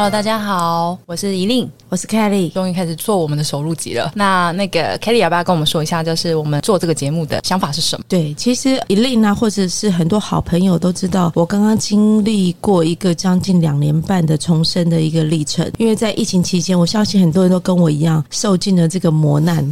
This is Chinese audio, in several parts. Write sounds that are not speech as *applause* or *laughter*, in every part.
Hello，大家好，我是怡令，我是 Kelly，终于开始做我们的首录集了。那那个 Kelly 要不要跟我们说一下，就是我们做这个节目的想法是什么？对，其实一令啊，或者是很多好朋友都知道，我刚刚经历过一个将近两年半的重生的一个历程。因为在疫情期间，我相信很多人都跟我一样受尽了这个磨难。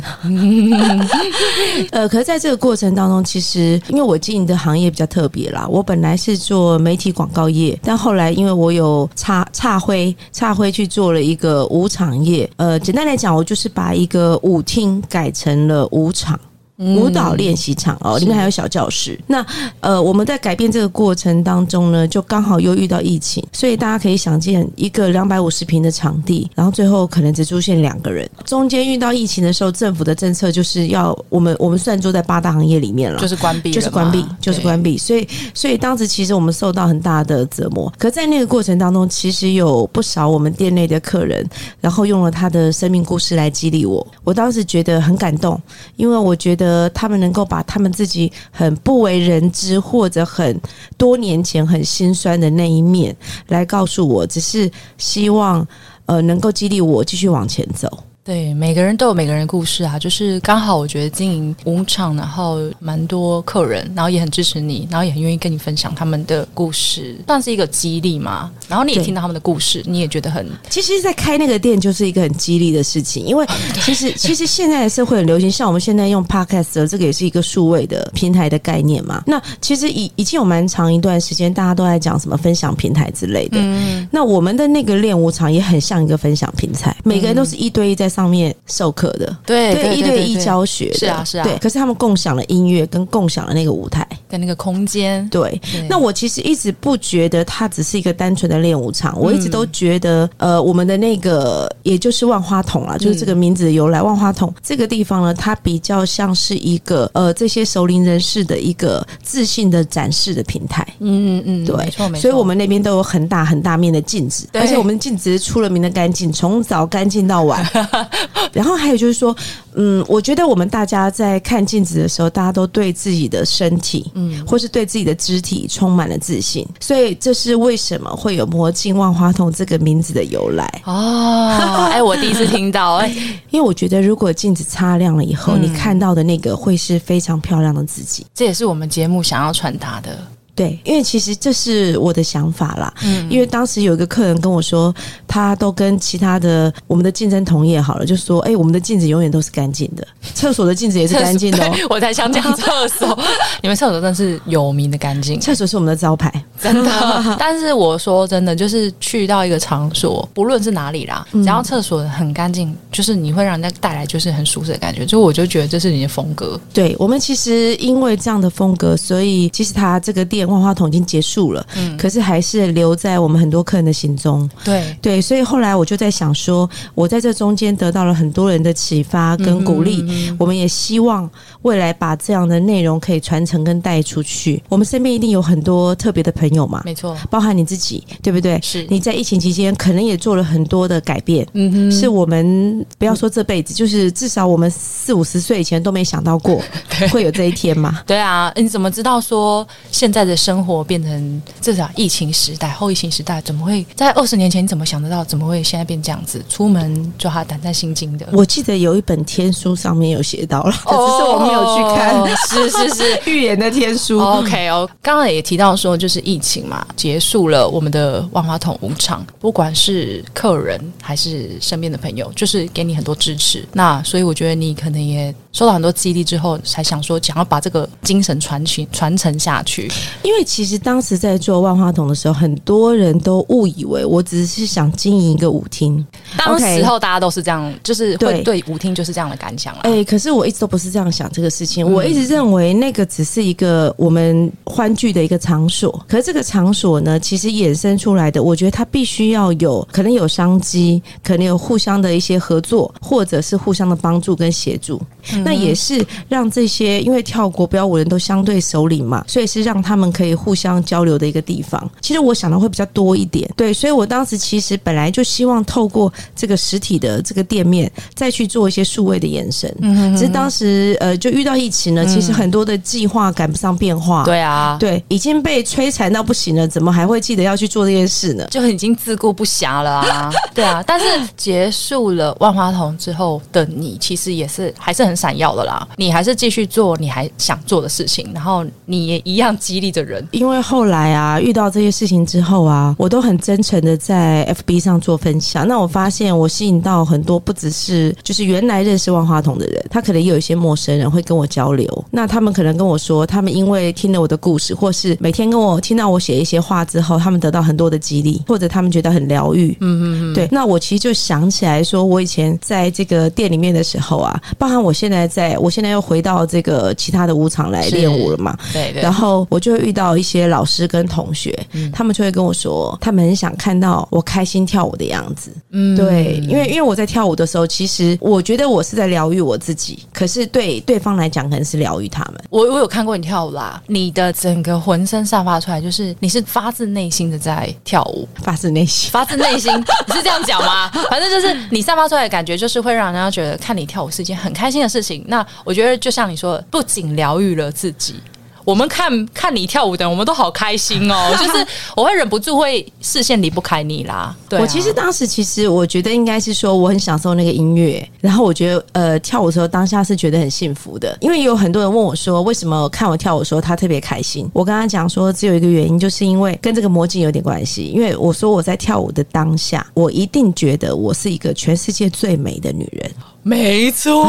*laughs* 呃，可是在这个过程当中，其实因为我经营的行业比较特别啦，我本来是做媒体广告业，但后来因为我有插插灰差灰去做了一个舞场业。呃，简单来讲，我就是把一个舞厅改成了舞场。舞蹈练习场哦，里面还有小教室。那呃，我们在改变这个过程当中呢，就刚好又遇到疫情，所以大家可以想见，一个两百五十平的场地，然后最后可能只出现两个人。中间遇到疫情的时候，政府的政策就是要我们我们算做在八大行业里面了，就是关闭，就是关闭，就是关闭。所以所以当时其实我们受到很大的折磨。可在那个过程当中，其实有不少我们店内的客人，然后用了他的生命故事来激励我。我当时觉得很感动，因为我觉得。他们能够把他们自己很不为人知，或者很多年前很心酸的那一面来告诉我，只是希望呃能够激励我继续往前走。对，每个人都有每个人的故事啊，就是刚好我觉得经营舞场，然后蛮多客人，然后也很支持你，然后也很愿意跟你分享他们的故事，算是一个激励嘛。然后你也听到他们的故事，你也觉得很……其实，在开那个店就是一个很激励的事情，因为 *laughs* 其实其实现在的社会很流行，像我们现在用 podcast 这个也是一个数位的平台的概念嘛。那其实已已经有蛮长一段时间，大家都在讲什么分享平台之类的。嗯、那我们的那个练舞场也很像一个分享平台，每个人都是一对一在上面授课的，对对，一对一教学，是啊是啊。对，可是他们共享了音乐，跟共享了那个舞台，跟那个空间。对，那我其实一直不觉得它只是一个单纯的练舞场，我一直都觉得，呃，我们的那个也就是万花筒啊，就是这个名字的由来。万花筒这个地方呢，它比较像是一个呃这些熟龄人士的一个自信的展示的平台。嗯嗯嗯，对，没错没错。所以我们那边都有很大很大面的镜子，而且我们镜子出了名的干净，从早干净到晚。*laughs* 然后还有就是说，嗯，我觉得我们大家在看镜子的时候，大家都对自己的身体，嗯，或是对自己的肢体充满了自信，所以这是为什么会有“魔镜万花筒”这个名字的由来。哦。*laughs* 哎，我第一次听到，哎，因为我觉得如果镜子擦亮了以后，嗯、你看到的那个会是非常漂亮的自己，这也是我们节目想要传达的。对，因为其实这是我的想法啦。嗯，因为当时有一个客人跟我说，他都跟其他的我们的竞争同业好了，就说：“哎、欸，我们的镜子永远都是干净的，*laughs* 厕所的镜子也是干净的、哦。” *laughs* 我才想讲厕所，*laughs* 你们厕所真的是有名的干净，厕所是我们的招牌，真的。但是我说真的，就是去到一个场所，不论是哪里啦，只要厕所很干净，就是你会让人家带来就是很舒适的感觉。就我就觉得这是你的风格。对我们其实因为这样的风格，所以其实他这个店。万花筒已经结束了，嗯，可是还是留在我们很多客人的心中。对对，所以后来我就在想说，我在这中间得到了很多人的启发跟鼓励。嗯、我们也希望未来把这样的内容可以传承跟带出去。我们身边一定有很多特别的朋友嘛，没错，包含你自己，对不对？是你在疫情期间可能也做了很多的改变。嗯哼，是我们不要说这辈子，就是至少我们四五十岁以前都没想到过 *laughs* 会有这一天嘛。对啊，你怎么知道说现在的？生活变成至少疫情时代、后疫情时代，怎么会在二十年前你怎么想得到？怎么会现在变这样子？出门就他胆战心惊的。我记得有一本天书上面有写到了，*laughs* 只是我没有去看。哦、是是是，*laughs* 预言的天书。OK 哦，刚刚也提到说，就是疫情嘛，结束了我们的万花筒舞场，不管是客人还是身边的朋友，就是给你很多支持。那所以我觉得你可能也受到很多激励之后，才想说想要把这个精神传承传承下去。因为其实当时在做万花筒的时候，很多人都误以为我只是想经营一个舞厅，当时候大家都是这样，就是会对对舞厅就是这样的感想啊。哎、可是我一直都不是这样想这个事情，嗯我一直认为那个只是一个我们欢聚的一个场所。可是这个场所呢，其实衍生出来的，我觉得它必须要有可能有商机，可能有互相的一些合作，或者是互相的帮助跟协助。嗯那也是让这些因为跳国标舞人都相对熟龄嘛，所以是让他们可以互相交流的一个地方。其实我想的会比较多一点，对，所以我当时其实本来就希望透过这个实体的这个店面，再去做一些数位的延伸。嗯只是当时呃，就遇到疫情呢，其实很多的计划赶不上变化。对啊，对，已经被摧残到不行了，怎么还会记得要去做这件事呢？就已经自顾不暇了啊。*laughs* 对啊，但是结束了万花筒之后的你，其实也是还是很闪耀的啦。你还是继续做你还想做的事情，然后你也一样激励着人。因为后来啊，遇到这些事情之后啊，我都很真诚的在 FB 上做分享。那我发现我吸引到很多不只是就是原来认识万花筒的人，他可能也有一些陌生人会跟我交流。那他们可能跟我说，他们因为听了我的故事，或是每天跟我听到我写一些话之后，他们得到很多的激励，或者他们觉得很疗愈。嗯嗯嗯，对。那我其实就想起来说，我以前在这个店里面的时候啊，包含我现在在，我现在又回到这个其他的舞场来练舞了嘛。对对然后我就会遇到一些老师跟同学，他们就会跟我说，他们很想看到我开心跳舞的样子。嗯对，因为因为我在跳舞的时候，其实我觉得我是在疗愈我自己，可是对对方来讲，可能是疗愈他们。我我有看过你跳舞啦，你的整个浑身散发出来，就是你是发自内心的在跳舞，发自内心。发自内心，你是这样讲吗？反正就是你散发出来的感觉，就是会让人家觉得看你跳舞是一件很开心的事情。那我觉得就像你说的，不仅疗愈了自己。我们看看你跳舞的人，我们都好开心哦！*laughs* 就是我会忍不住会视线离不开你啦。对啊、我其实当时其实我觉得应该是说我很享受那个音乐，然后我觉得呃跳舞的时候当下是觉得很幸福的，因为有很多人问我说为什么看我跳舞的时候他特别开心，我跟他讲说只有一个原因，就是因为跟这个魔镜有点关系，因为我说我在跳舞的当下，我一定觉得我是一个全世界最美的女人，没错，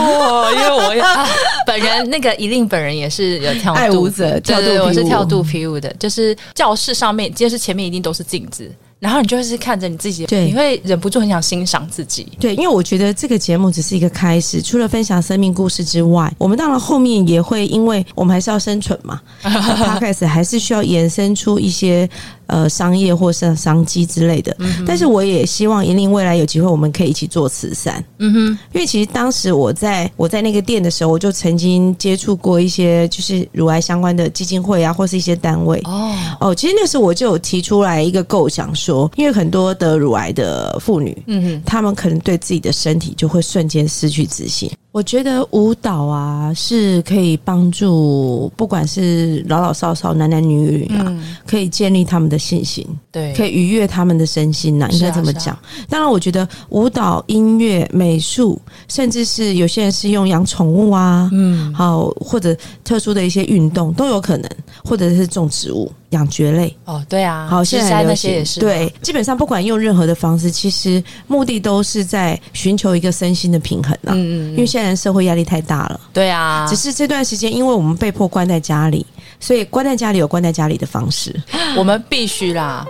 因为我也、*laughs* 啊、本人那个一令本人也是有跳爱舞者对跳肚对对，我是跳肚皮舞的，就是教室上面，就是前面一定都是镜子，然后你就是看着你自己，对你会忍不住很想欣赏自己。对，因为我觉得这个节目只是一个开始，除了分享生命故事之外，我们到了后面也会，因为我们还是要生存嘛 p o d c a s 还是需要延伸出一些呃商业或是商机之类的。但是我也希望引领未来有机会，我们可以一起做慈善。嗯哼，因为其实当时我在我在那个店的时候，我就曾经接触过一些就是乳癌相关的基金会啊，或是一些单位。哦，哦，其实那时候我就有提出来一个构想说，因为很多得乳癌的妇女，嗯哼，她们可能对自己的身体就会瞬间失去自信。我觉得舞蹈啊是可以帮助，不管是老老少少、男男女女啊，嗯，可以建立他们的信心，对，可以愉悦他们的身心呐、应该这么讲。当然，我觉得舞蹈、音乐、美术，甚至是有些人是用养宠物啊，嗯，好或者特殊的一些运动都有可能，或者是种植物、养蕨类。哦，对啊，好，现在那些也是，对，基本上不管用任何的方式，其实目的都是在寻求一个身心的平衡啊。嗯嗯，因为现在人社会压力太大了，对啊，只是这段时间，因为我们被迫关在家里，所以关在家里有关在家里的方式。*gasps* 我们必须啦。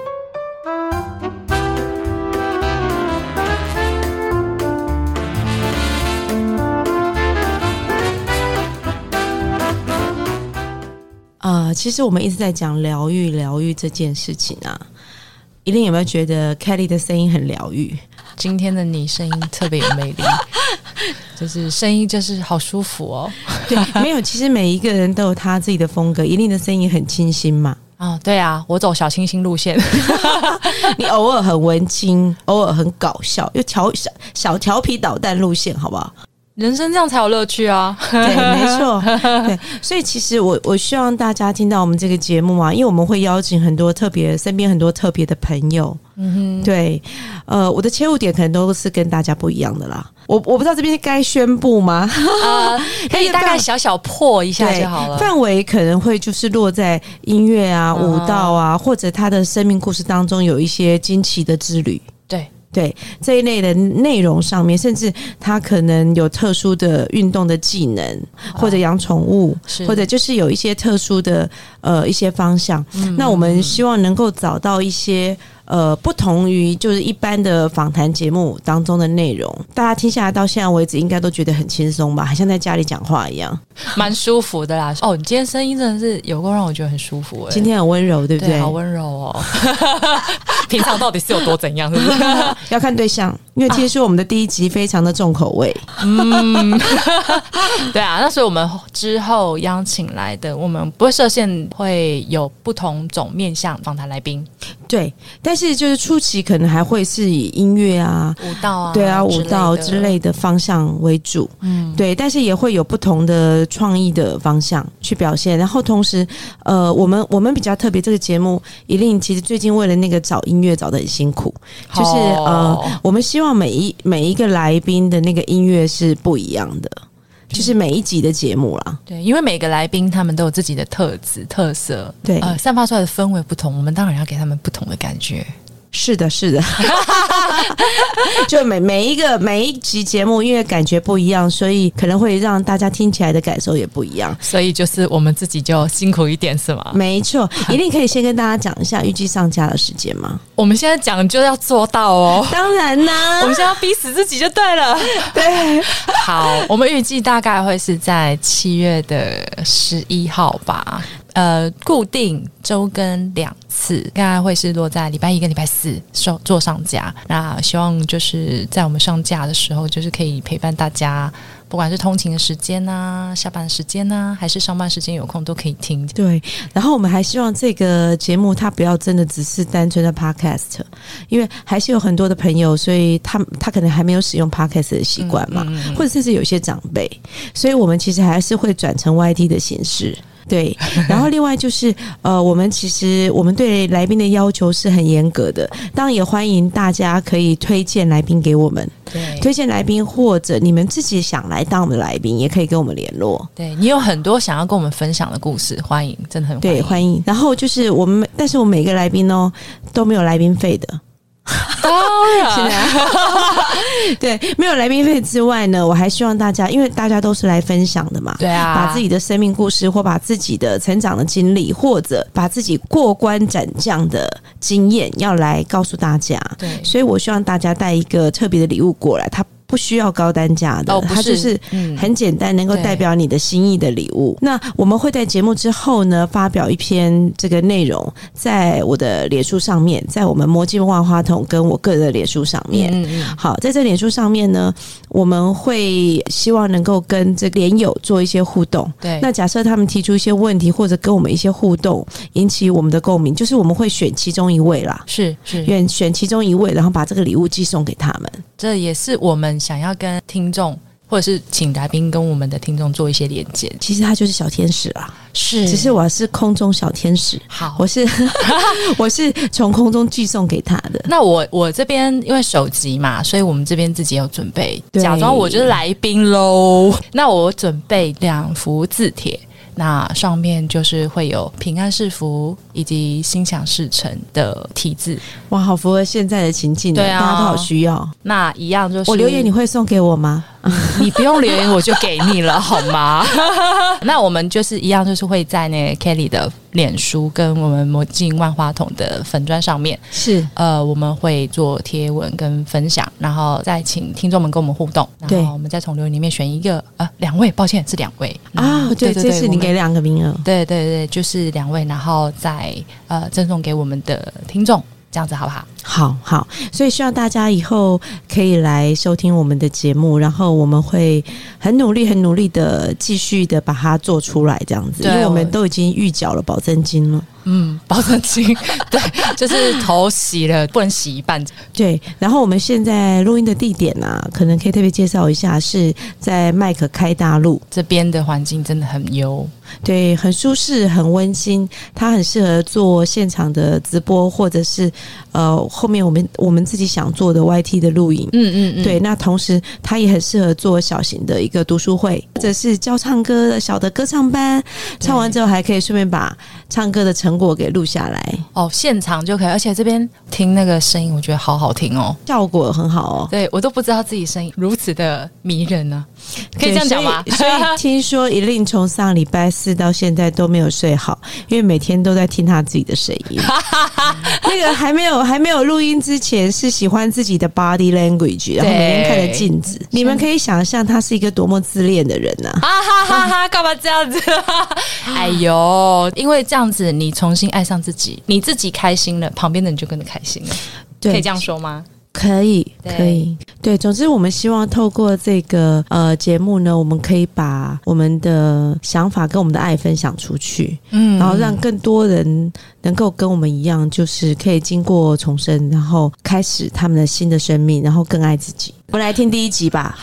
啊，其实我们一直在讲疗愈，疗愈这件事情啊。一定有没有觉得 Kelly 的声音很疗愈？今天的你声音特别有魅力，*laughs* 就是声音就是好舒服哦。对，*laughs* 没有，其实每一个人都有他自己的风格。一定的声音很清新嘛，*laughs* 啊、对啊，我走小清新路线，*laughs* 你偶尔很文青，偶尔很搞笑，又调小小调皮捣蛋路线，好不好？人生这样才有乐趣啊。对，没错，*laughs* 对，所以其实我我希望大家听到我们这个节目啊，因为我们会邀请很多特别身边很多特别的朋友，嗯哼对，呃，我的切入点可能都是跟大家不一样的啦。我我不知道这边该宣布吗？*laughs* 可以大概小小破一下对就好了。范围可能会就是落在音乐啊、嗯舞蹈啊，或者他的生命故事当中有一些惊奇的之旅。对，对这一类的内容上面，甚至他可能有特殊的运动的技能，或者养宠物，或者就是有一些特殊的呃一些方向。那我们希望能够找到一些呃不同于就是一般的访谈节目当中的内容，大家听下来到现在为止，应该都觉得很轻松吧，好像在家里讲话一样。蛮舒服的啦。哦，你今天声音真的是有够让我觉得很舒服哎、今天很温柔，对不对？对，好温柔哦。*laughs* 平常到底是有多怎样？是不是？*laughs* 要看对象，因为听说我们的第一集非常的重口味。嗯 *laughs* 对啊，那所以我们之后邀请来的，我们不会设限，会有不同种面向访谈来宾，对，但是就是初期可能还会是以音乐啊。舞蹈啊，对啊，舞蹈之。类的方向为主，嗯，对，但是也会有不同的创意的方向去表现。然后同时，呃，我们我们比较特别，这个节目一令其实最近为了那个找音乐找的很辛苦，就是、哦呃，我们希望每一每一个来宾的那个音乐是不一样的，就是每一集的节目啦。对，因为每个来宾他们都有自己的特质特色，对呃，散发出来的氛围不同，我们当然要给他们不同的感觉。是的，是的，*laughs* 就每每一个每一集节目，因为感觉不一样，所以可能会让大家听起来的感受也不一样。所以就是我们自己就辛苦一点，是吗？没错，*laughs* 一定可以先跟大家讲一下预计上架的时间吗？我们现在讲就要做到哦。当然啦 *laughs* 我，们现在要逼死自己就对了。对，好，我们预计大概会是在七月的十一号吧。呃，固定周更两次，大概会是落在礼拜一跟礼拜四上做上架。那希望就是在我们上架的时候，就是可以陪伴大家，不管是通勤的时间呐、下班时间呐、还是上班时间有空都可以听。对。然后我们还希望这个节目它不要真的只是单纯的 podcast，因为还是有很多的朋友，所以他他可能还没有使用 podcast 的习惯嘛，或者甚至有些长辈，所以我们其实还是会转成 YT 的形式。对，然后另外就是呃，我们其实我们对来宾的要求是很严格的，当然也欢迎大家可以推荐来宾给我们，对推荐来宾或者你们自己想来当我们的来宾，也可以跟我们联络。对你有很多想要跟我们分享的故事，欢迎，真的很对，欢欢迎。然后就是我们，但是我们每个来宾哦都没有来宾费的，迎。当现然，*laughs* 在 *laughs* 对没有来宾费之外呢，我还希望大家，因为大家都是来分享的嘛，对啊，把自己的生命故事，或把自己的成长的经历，或者把自己过关斩将的经验，要来告诉大家。对。所以我希望大家带一个特别的礼物过来，它不需要高单价的，哦，它就是嗯很简单，能够代表你的心意的礼物。那我们会在节目之后呢，发表一篇这个内容，在我的脸书上面，在我们魔镜万花筒跟我个人的脸书上面。嗯嗯好，在这脸书上面呢，我们会希望能够跟这个连友做一些互动。对，那假设他们提出一些问题，或者跟我们一些互动，引起我们的共鸣，就是我们会选其中一位啦，是是，选选其中一位，然后把这个礼物寄送给他们。这也是我们想要跟听众，或者是请来宾跟我们的听众做一些连接。其实他就是小天使啦，是只是我是空中小天使。好我。是 *laughs* 我是从空中寄送给他的。那我我这边因为首集嘛，所以我们这边自己有准备，对假装我就是来宾喽。那我准备两幅字帖，那上面就是会有平安是福以及心想事成的题字。哇，好符合现在的情境，对啊大家都好需要。那一样就是我留言你会送给我吗？*laughs* 你不用留言，我就给你了，好吗？*laughs* 那我们就是一样，就是会在那个 Kelly 的脸书跟我们魔镜万花筒的粉砖上面，是呃，我们会做贴文跟分享，然后再请听众们跟我们互动，然后我们再从留言里面选一个，呃，两位，抱歉是两位啊，嗯对，这次你给。两个名额。对对对，就是两位，然后再呃赠送给我们的听众，这样子好不好？好好，所以希望大家以后可以来收听我们的节目，然后我们会很努力、很努力的继续的把它做出来，这样子，因为我们都已经预缴了保证金了。嗯，保证金，*laughs* 对，就是头洗了，不能洗一半。对，然后我们现在录音的地点啊，可能可以特别介绍一下，是在麦克开大陆，这边的环境真的很优，对，很舒适，很温馨，它很适合做现场的直播，或者是呃后面我们我们自己想做的 YT 的录影。嗯嗯嗯，对，那同时它也很适合做小型的一个读书会，或者是教唱歌的小的歌唱班，唱完之后还可以顺便把唱歌的成成果给录下来，哦，现场就可以，而且这边听那个声音，我觉得好好听哦。效果很好哦。对我都不知道自己声音如此的迷人呢，可以这样讲吗？所以听说一令从上礼拜四到现在都没有睡好，因为每天都在听他自己的声音。*laughs* 那个还没有还没有录音之前是喜欢自己的 body language，然后每天看着镜子。你们可以想象他是一个多么自恋的人呐、哈哈哈哈！干嘛这样子？*laughs* 哎呦，因为这样子，你重新爱上自己，你自己开心了，旁边的人就跟着开心了，对可以这样说吗？可以，可以，对。总之，我们希望透过这个呃节目呢，我们可以把我们的想法跟我们的爱分享出去，嗯然后让更多人能够跟我们一样，就是可以经过重生，然后开始他们的新的生命，然后更爱自己。我们来听第一集吧。